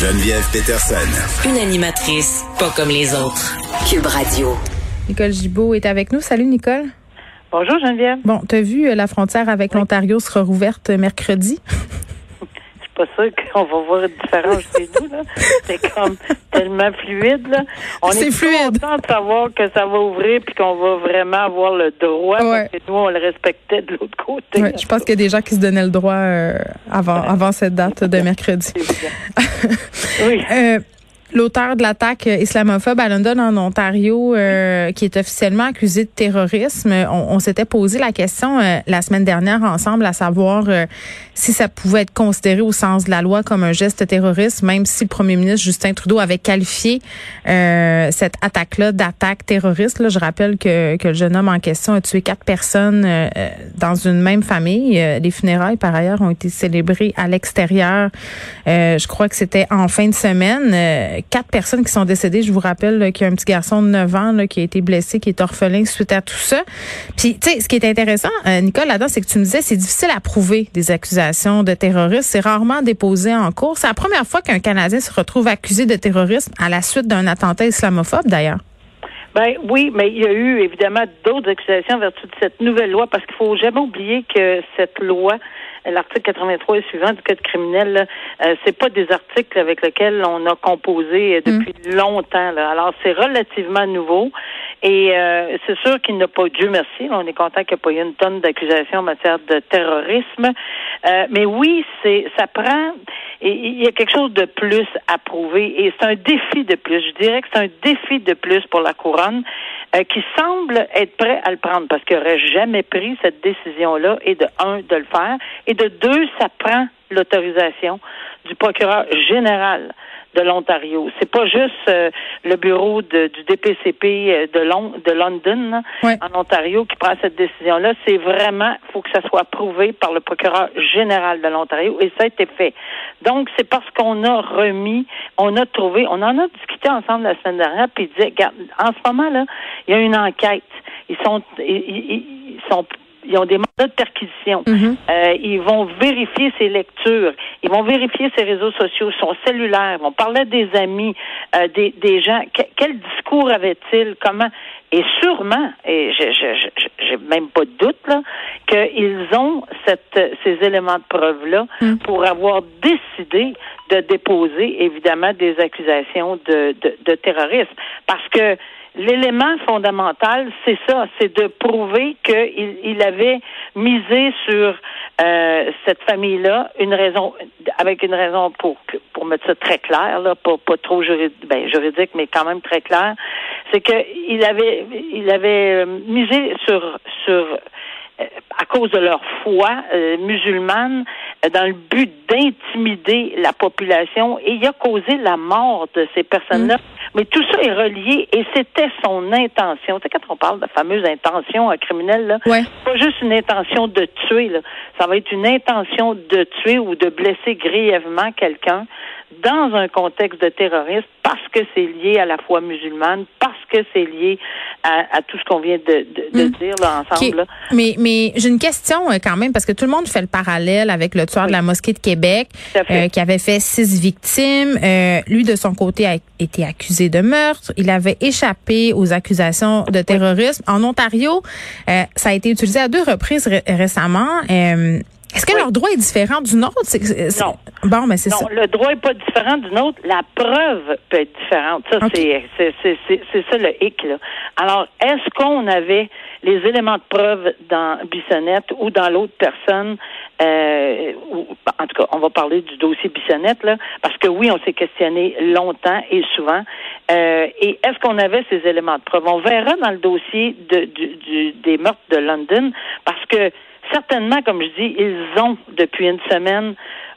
Geneviève Peterson. Une animatrice pas comme les autres. Cube Radio. Nicole Gibault est avec nous. Salut Nicole. Bonjour Geneviève. Bon, tu as vu euh, la frontière avec l'Ontario sera rouverte mercredi? Pas sûr qu'on va voir une différence chez nous. C'est comme tellement fluide. Là. On est fluide. content de savoir que ça va ouvrir puis qu'on va vraiment avoir le droit Ouais. parce que nous, on le respectait de l'autre côté. Ouais, je pense qu'il y a des gens qui se donnaient le droit euh, avant, avant cette date de mercredi. Oui. Euh, L'auteur de l'attaque islamophobe à London, en Ontario, euh, qui est officiellement accusé de terrorisme, on, s'était posé la question euh, la semaine dernière ensemble, à savoir euh, si ça pouvait être considéré au sens de la loi comme un geste terroriste, même si le premier ministre Justin Trudeau avait qualifié euh, cette attaque-là d'attaque terroriste. Là, je rappelle que, que le jeune homme en question a tué quatre personnes euh, euh, dans une même famille. Euh, les funérailles, par ailleurs, ont été célébrées à l'extérieur. Euh, je crois que c'était en fin de semaine. Quatre personnes qui sont décédées. Je vous rappelle qu'il y a un petit garçon de 9 ans qui a été blessé, qui est orphelin suite à tout ça. Puis, tu sais, ce qui est intéressant, euh, Nicole, là-dedans, c'est que tu me disais, c'est difficile à prouver des accusations de terrorisme. C'est rarement déposé en cours. C'est la première fois qu'un Canadien se retrouve accusé de terrorisme à la suite d'un attentat islamophobe, d'ailleurs. Ben oui, mais il y a eu évidemment d'autres accusations en vertu de cette nouvelle loi parce qu'il faut jamais oublier que cette loi l'article 83 et suivant du code criminel, euh, c'est pas des articles avec lesquels on a composé euh, depuis longtemps. Là. Alors c'est relativement nouveau et euh, c'est sûr qu'il n'a pas Dieu merci. là, on est content qu'il n'y ait pas eu une tonne d'accusations en matière de terrorisme. Euh, mais oui, c'est ça prend. et Il y a quelque chose de plus à prouver et c'est un défi de plus. Je dirais que c'est un défi de plus pour la couronne euh, qui semble être prêt à le prendre parce qu'il n'aurait jamais pris cette décision-là et de un de le faire et de deux ça prend l'autorisation du procureur général de l'Ontario. C'est pas juste euh, le bureau de, du DPCP euh, de, Lon de London en Ontario qui prend cette décision-là. C'est vraiment, faut que ça soit approuvé par le procureur général de l'Ontario et ça a été fait. Donc c'est parce qu'on a remis, on a trouvé, on en a discuté ensemble la semaine dernière, puis il disait, regarde, en ce moment là, il y a une enquête. Ils sont, ils, ils- ils sont ils ont des mandats de perquisition. Mhm. Euh, ils vont vérifier ses lectures. Ils vont vérifier ses réseaux sociaux, son cellulaire. Ils vont parler des amis, euh, des, des gens. Que- quel discours avait-il? Comment? Et sûrement, et je j'ai même pas de doute, là, qu'ils ont cette, ces éléments de preuve-là pour avoir décidé de déposer, évidemment, des accusations de, de, de terrorisme. Parce que L'élément fondamental, c'est ça, c'est de prouver qu'il il avait misé sur euh, cette famille-là, une raison, avec une raison pour pour mettre ça très clair, là, pas, pas trop juridique, ben, juridique, mais quand même très clair, c'est que il avait il avait euh, misé sur sur euh, à cause de leur foi euh, musulmane, dans le but d'intimider la population, et il a causé la mort de ces personnes-là. Mais tout ça est relié, et c'était son intention. Tu sais, quand on parle de fameuse intention euh, criminelle, là, Ouais. pas juste une intention de tuer, là. ça va être une intention de tuer ou de blesser grièvement quelqu'un dans un contexte de terrorisme parce que c'est lié à la foi musulmane, parce que c'est lié à, à tout ce qu'on vient de, de, de Mm. dire là, ensemble. là. Mais, mais j'ai une question euh, quand même, parce que tout le monde fait le parallèle avec le tueur de la mosquée de Québec, euh, qui avait fait six victimes. Euh, lui, de son côté, a été accusé de meurtre. Il avait échappé aux accusations de terrorisme. En Ontario, euh, ça a été utilisé à deux reprises ré- récemment. Est-ce que Oui. leur droit est différent du nôtre? Non. Bon, mais c'est Non, ça. le droit n'est pas différent du nôtre. La preuve peut être différente. Ça, OK. c'est, c'est, c'est, c'est, c'est ça le hic, là. Alors, est-ce qu'on avait les éléments de preuve dans Bissonnette ou dans l'autre personne? Euh, ou, en tout cas, on va parler du dossier Bissonnette, là, parce que oui, on s'est questionné longtemps et souvent. Euh, et est-ce qu'on avait ces éléments de preuve? On verra dans le dossier de, du, du- des meurtres de London, parce que certainement, comme je dis, ils ont, depuis une semaine,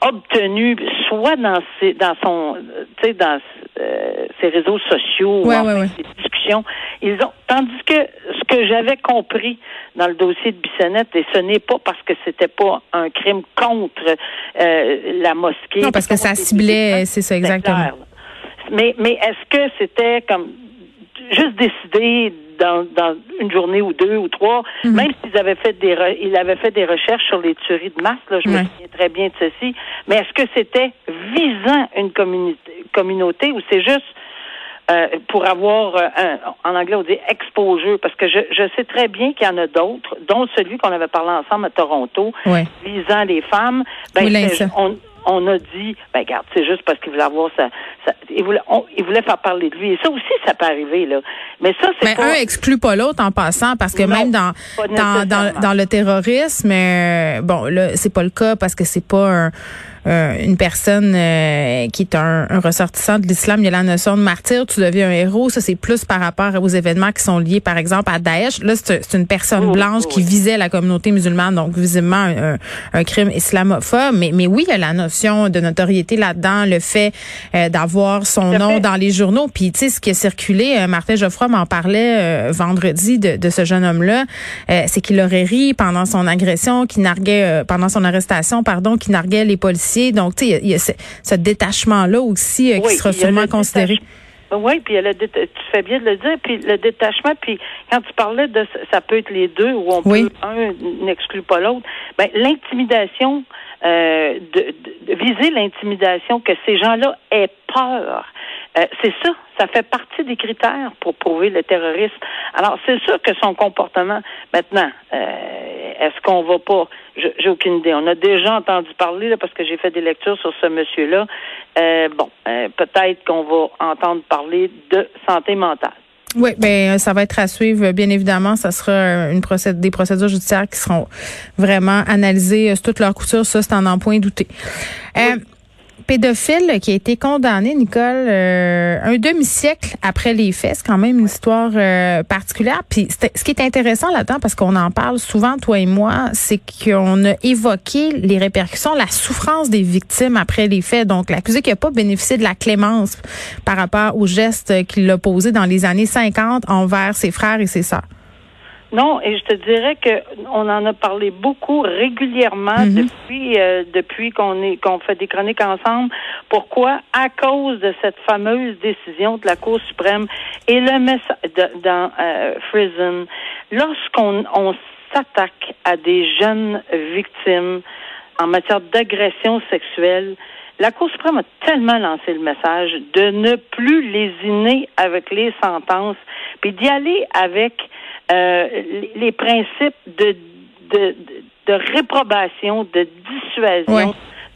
obtenu, soit dans ses, dans son, euh, tu sais, dans euh, ses réseaux sociaux, ou Ouais, ouais. ses discussions, ils ont, tandis que ce que j'avais compris dans le dossier de Bissonnette, et ce n'est pas parce que c'était pas un crime contre euh, la mosquée. Non, parce que ça ciblait, c'est ça, exactement. clair. Mais, mais est-ce que c'était comme juste décider dans, dans une journée ou deux ou trois, Mhm. même s'ils avaient fait des re- il avait fait des recherches sur les tueries de masse, là, je me souviens très bien de ceci, mais est-ce que c'était visant une communauté, communauté ou c'est juste euh, pour avoir euh, un, en anglais on dit exposure? Parce que je, je sais très bien qu'il y en a d'autres, dont celui qu'on avait parlé ensemble à Toronto, visant les femmes. Ben, Oui, là, c'est- ça. on, on a dit, ben regarde, c'est juste parce qu'il voulait avoir ça, ça il, voulait, on- il voulait faire parler de lui. Et ça aussi, ça peut arriver là. Mais ça, c'est Mais pas. un exclut pas l'autre en passant parce que Non, même dans dans, dans, le terrorisme, euh, bon là c'est pas le cas parce que c'est pas un- un- une personne euh, qui est un, un ressortissant de l'islam. Il y a la notion de martyr, tu deviens un héros. Ça c'est plus par rapport aux événements qui sont liés par exemple à Daesh. Là c'est une personne Oh, blanche oh, qui visait la communauté musulmane, donc visiblement un, un- un crime islamophobe. Mais mais oui il y a la notion de notoriété là-dedans, le fait euh, d'avoir son nom fait. dans les journaux. Puis tu sais ce qui a circulé, euh, Martin Geoffroy m'en parlait euh, vendredi de, de ce jeune homme-là, c'est qu'il aurait ri pendant son agression, qui narguait pendant son arrestation, pardon, qui narguait les policiers. Donc tu sais il y a- il y, a ce, ce détachement-là aussi qui sera sûrement considéré. Oui, puis le tu fais bien de le dire, puis le détachement, puis quand tu parlais de ça peut être les deux ou on Oui. peut un n'exclut pas l'autre. Ben l'intimidation, euh, de, de- viser l'intimidation que ces gens-là aient peur. euh, c'est ça, ça fait partie des critères pour prouver le terrorisme. Alors, c'est sûr que son comportement, maintenant, euh, est-ce qu'on va pas, j'ai aucune idée. On a déjà entendu parler, là, parce que j'ai fait des lectures sur ce monsieur-là. Euh, bon, euh, peut-être qu'on va entendre parler de santé mentale. Oui, ben ça va être à suivre, bien évidemment. Ça sera euh, une procédure, des procédures judiciaires qui seront vraiment analysées euh, sur toute leur couture. Ça, c'est en en point douté. Euh, pédophile qui a été condamné, Nicole, euh, un demi-siècle après les faits. C'est quand même une histoire euh, particulière. Puis ce qui est intéressant là-dedans, parce qu'on en parle souvent, toi et moi, c'est qu'on a évoqué les répercussions, la souffrance des victimes après les faits. Donc, l'accusé qui n'a pas bénéficié de la clémence par rapport aux gestes qu'il a posés dans les années 50 envers ses frères et ses sœurs. Non, et je te dirais que on en a parlé beaucoup régulièrement Mhm. depuis euh, depuis qu'on est qu'on fait des chroniques ensemble. Pourquoi? À cause de cette fameuse décision de la Cour suprême et le message dans euh, Friesen, lorsqu'on on s'attaque à des jeunes victimes en matière d'agression sexuelle, la Cour suprême a tellement lancé le message de ne plus lésiner avec les sentences, puis d'y aller avec euh, les, les principes de, de, de, de réprobation, de dissuasion, Ouais.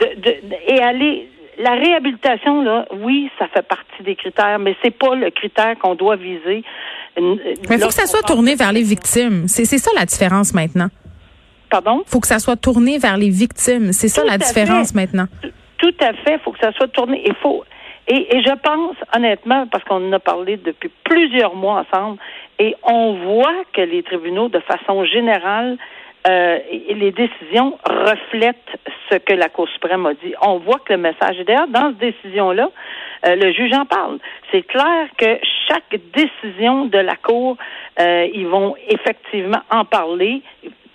de, et aller. La réhabilitation, là, oui, ça fait partie des critères, mais c'est pas le critère qu'on doit viser. Mais il faut que ça soit tourné vers les victimes. C'est ça la différence maintenant. Pardon? faut que ça soit tourné vers les victimes. C'est ça la différence fait. maintenant. Tout à fait, il faut que ça soit tourné. Il faut et, et je pense honnêtement, parce qu'on en a parlé depuis plusieurs mois ensemble, et on voit que les tribunaux, de façon générale, euh, les décisions reflètent ce que la Cour suprême a dit. On voit que le message, et d'ailleurs, dans cette décision-là, euh, le juge en parle. C'est clair que chaque décision de la Cour, euh, ils vont effectivement en parler.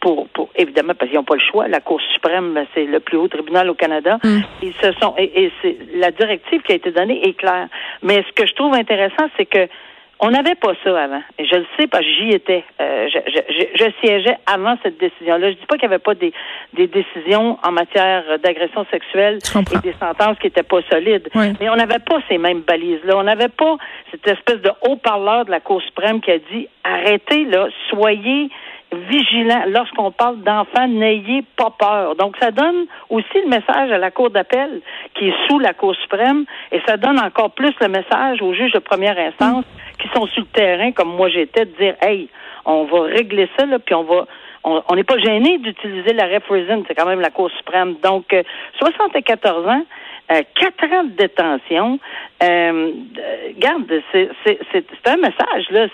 Pour, pour évidemment parce qu'ils n'ont pas le choix. La Cour suprême, ben, c'est le plus haut tribunal au Canada. Mm. Ils se sont et, et c'est la directive qui a été donnée est claire. Mais ce que je trouve intéressant, c'est que on n'avait pas ça avant. Et je le sais parce que j'y étais. Euh, je, je, je, je siégeais avant cette décision-là. Je dis pas qu'il n'y avait pas des, des décisions en matière d'agression sexuelle et des sentences qui n'étaient pas solides. Oui. Mais on n'avait pas ces mêmes balises-là. On n'avait pas cette espèce de haut-parleur de la Cour suprême qui a dit arrêtez là, soyez vigilants lorsqu'on parle d'enfants, n'ayez pas peur. Donc ça donne aussi le message à la Cour d'appel qui est sous la Cour suprême et ça donne encore plus le message aux juges de première instance qui sont sur le terrain comme moi j'étais de dire hey, on va régler ça là puis on va on n'est pas gêné d'utiliser la représente, c'est quand même la Cour suprême. Donc, euh, 74 ans, euh, 4 ans de détention. Euh, regarde, c'est un message, là.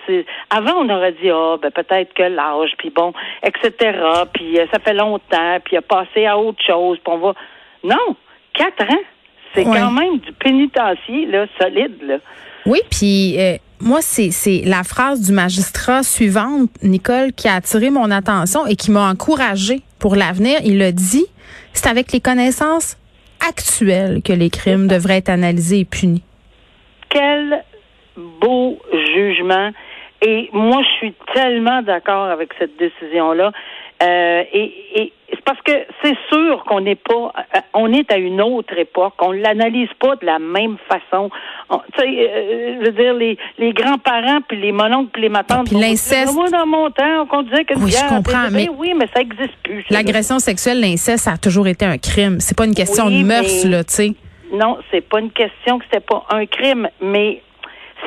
Avant, on aurait dit, ah, ben peut-être que l'âge, puis bon, etc., puis euh, ça fait longtemps, puis il a passé à autre chose, puis on va... Non, 4 ans, c'est Ouais. quand même du pénitencier, là, solide, là. Oui, puis euh, moi, c'est c'est la phrase du magistrat suivante, Nicole, qui a attiré mon attention et qui m'a encouragée pour l'avenir. Il a dit, c'est avec les connaissances actuelles que les crimes devraient être analysés et punis? quelle beau jugement. Et moi, je suis tellement d'accord avec cette décision-là. Euh, et, parce que c'est sûr qu'on n'est pas, euh, on est à une autre époque. On l'analyse pas de la même façon. Tu sais, euh, je veux dire les, les grands-parents puis les mononcles puis les matantes. Puis l'inceste. Moi, dans mon temps, on disait que oui, je comprends, mais oui, mais ça existe plus. L'agression sexuelle, l'inceste, ça a toujours été un crime. C'est pas une question de mœurs, là, tu sais. Non, c'est pas une question que c'est pas un crime, mais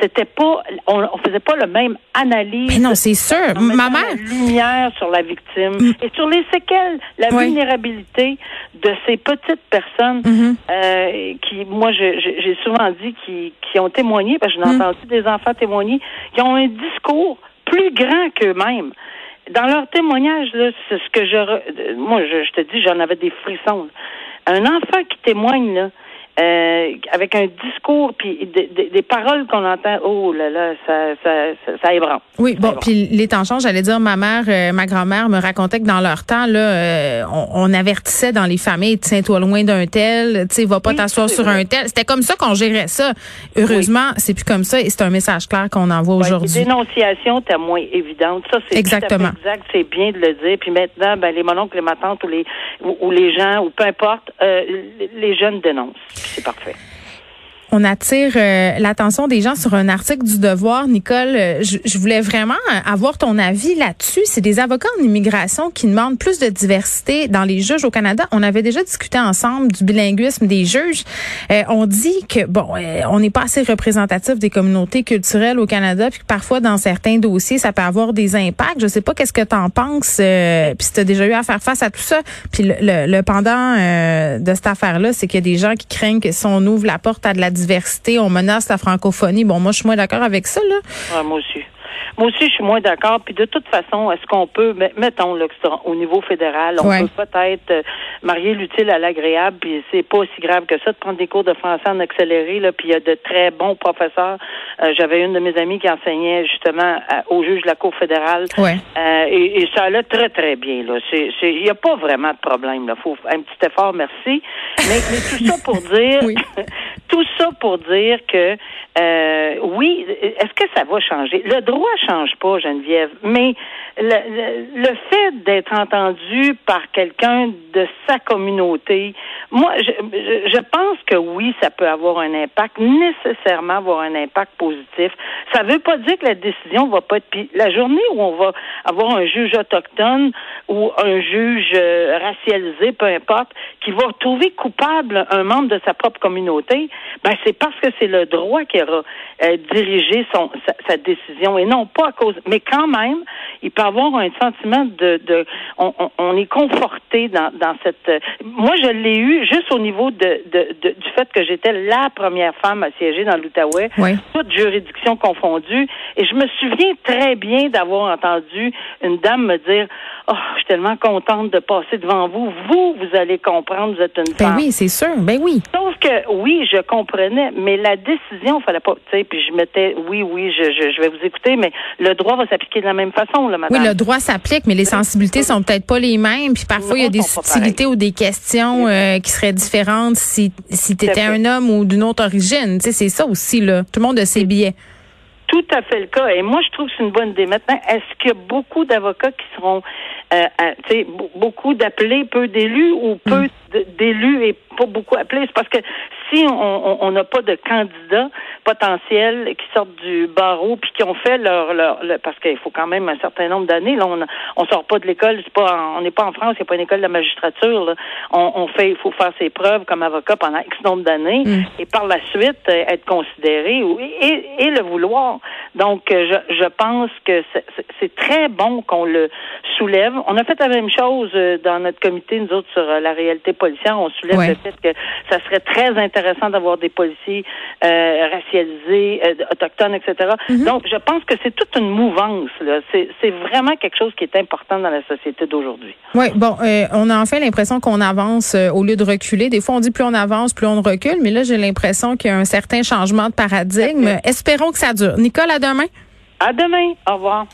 c'était pas, on, on, faisait pas le même analyse. Mais non, c'est sûr. Ma mère. lumière sur la victime mm. et sur les séquelles, la vulnérabilité de ces petites personnes mm-hmm. euh, qui, moi, j'ai souvent dit, qui, qui ont témoigné, parce que j'en ai mm. entendu des enfants témoigner, qui ont un discours plus grand qu'eux-mêmes. Dans leur témoignage, là, c'est ce que je, moi, je, je te dis, j'en avais des frissons. Un enfant qui témoigne, là, euh, avec un discours puis des paroles qu'on entend, oh là là, ça, ça, ça, ça ébranle. Oui, bon, puis les temps changent. J'allais dire, ma mère, euh, ma grand-mère me racontait que dans leur temps, là, euh, on, avertissait dans les familles, tiens-toi loin d'un tel, tu sais, va pas t'asseoir sur un tel. C'était comme ça qu'on gérait ça. Heureusement, c'est plus comme ça et c'est un message clair qu'on envoie aujourd'hui. Les dénonciations, t'as moins évidente. Ça, c'est exactement exact. C'est bien de le dire. Puis maintenant, ben les mononcles, les matantes ou les ou, les gens ou peu importe, les jeunes dénoncent c'est parfait. On attire euh, l'attention des gens sur un article du Devoir. Nicole, euh, je, voulais vraiment avoir ton avis là-dessus. C'est des avocats en immigration qui demandent plus de diversité dans les juges au Canada. On avait déjà discuté ensemble du bilinguisme des juges. Euh, on dit que, bon, on n'est pas assez représentatif des communautés culturelles au Canada, puis que parfois, dans certains dossiers, ça peut avoir des impacts. Je sais pas qu'est-ce que tu en penses, puis si tu as déjà eu à faire face à tout ça. Puis le, le pendant de cette affaire-là, c'est qu'il y a des gens qui craignent que si on ouvre la porte à de la on menace la francophonie. Bon, moi, je suis moins d'accord avec ça, là. moi aussi. Moi aussi, je suis moins d'accord. Puis de toute façon, est-ce qu'on peut, mettons, là, au niveau fédéral, on peut peut-être euh, marier l'utile à l'agréable, puis c'est pas aussi grave que ça de prendre des cours de français en accéléré, là, puis il y a de très bons professeurs. Euh, j'avais une de mes amies qui enseignait justement au juge de la Cour fédérale. Euh, et, ça allait très, très bien. Là. Il n'y a pas vraiment de problème. Il faut un petit effort, merci. Mais, tout ça pour dire tout ça pour dire que oui, est-ce que ça va changer? Le droit change pas, Geneviève, mais le, fait d'être entendu par quelqu'un de sa communauté, moi, je, pense que oui, ça peut avoir un impact, nécessairement avoir un impact positif. Ça veut pas dire que la décision va pas être... La journée où on va avoir un juge autochtone ou un juge euh, racialisé, peu importe, qui va trouver coupable un membre de sa propre communauté, ben c'est parce que c'est le droit qui aura euh, dirigé son, sa, sa décision et non pas à cause. Mais quand même, il peut avoir un sentiment de, de on, on, est conforté dans, dans cette. Moi, je l'ai eu juste au niveau de, de, du fait que j'étais la première femme à siéger dans l'Outaouais, oui. toute juridiction confondue, et je me souviens très bien d'avoir entendu une dame me dire, oh, je suis tellement contente de passer devant vous. Vous, vous allez comprendre, vous êtes une ben femme. oui, c'est sûr. Ben oui. Sauf que oui, je comprenais, mais la décision, fallait pas, tu sais, puis je mettais, oui, oui, je, je, je vais vous écouter, mais le droit va s'appliquer de la même façon, là, madame. Oui, le droit s'applique, mais les sensibilités sont peut-être pas les mêmes. Puis parfois, il y a des subtilités ou des questions euh, qui seraient différentes si, si tu étais un homme ou d'une autre origine. Tu sais, c'est ça aussi, là. Tout le monde a ses billets. Tout à fait le cas. Et moi, je trouve que c'est une bonne idée. Maintenant, est-ce qu'il y a beaucoup d'avocats qui seront, euh, tu sais, beaucoup d'appelés, peu d'élus ou peu mm. d'élus et pas beaucoup appelés? C'est parce que si on n'a pas de candidats potentiels qui sortent du barreau puis qui ont fait leur, leur, parce qu'il faut quand même un certain nombre d'années. Là, on, on sort pas de l'école, c'est pas, on n'est pas en France, il n'y a pas une école de la magistrature. Là. On, on fait, il faut faire ses preuves comme avocat pendant X nombre d'années mm. et par la suite euh, être considéré et, et le vouloir. Donc, euh, je, je pense que c'est très bon qu'on le soulève. On a fait la même chose euh, dans notre comité, nous autres, sur la réalité policière. On soulève le fait que ça serait très intéressant d'avoir des policiers euh, racialisés, autochtones, etc. Mm-hmm. Donc, je pense que c'est toute une mouvance. C'est vraiment quelque chose qui est important dans la société d'aujourd'hui. Oui, bon, on a enfin l'impression qu'on avance au lieu de reculer. Des fois, on dit plus on avance, plus on recule, mais là, j'ai l'impression qu'il y a un certain changement de paradigme. Espérons que ça dure. Nicole, à demain. À demain. Au revoir.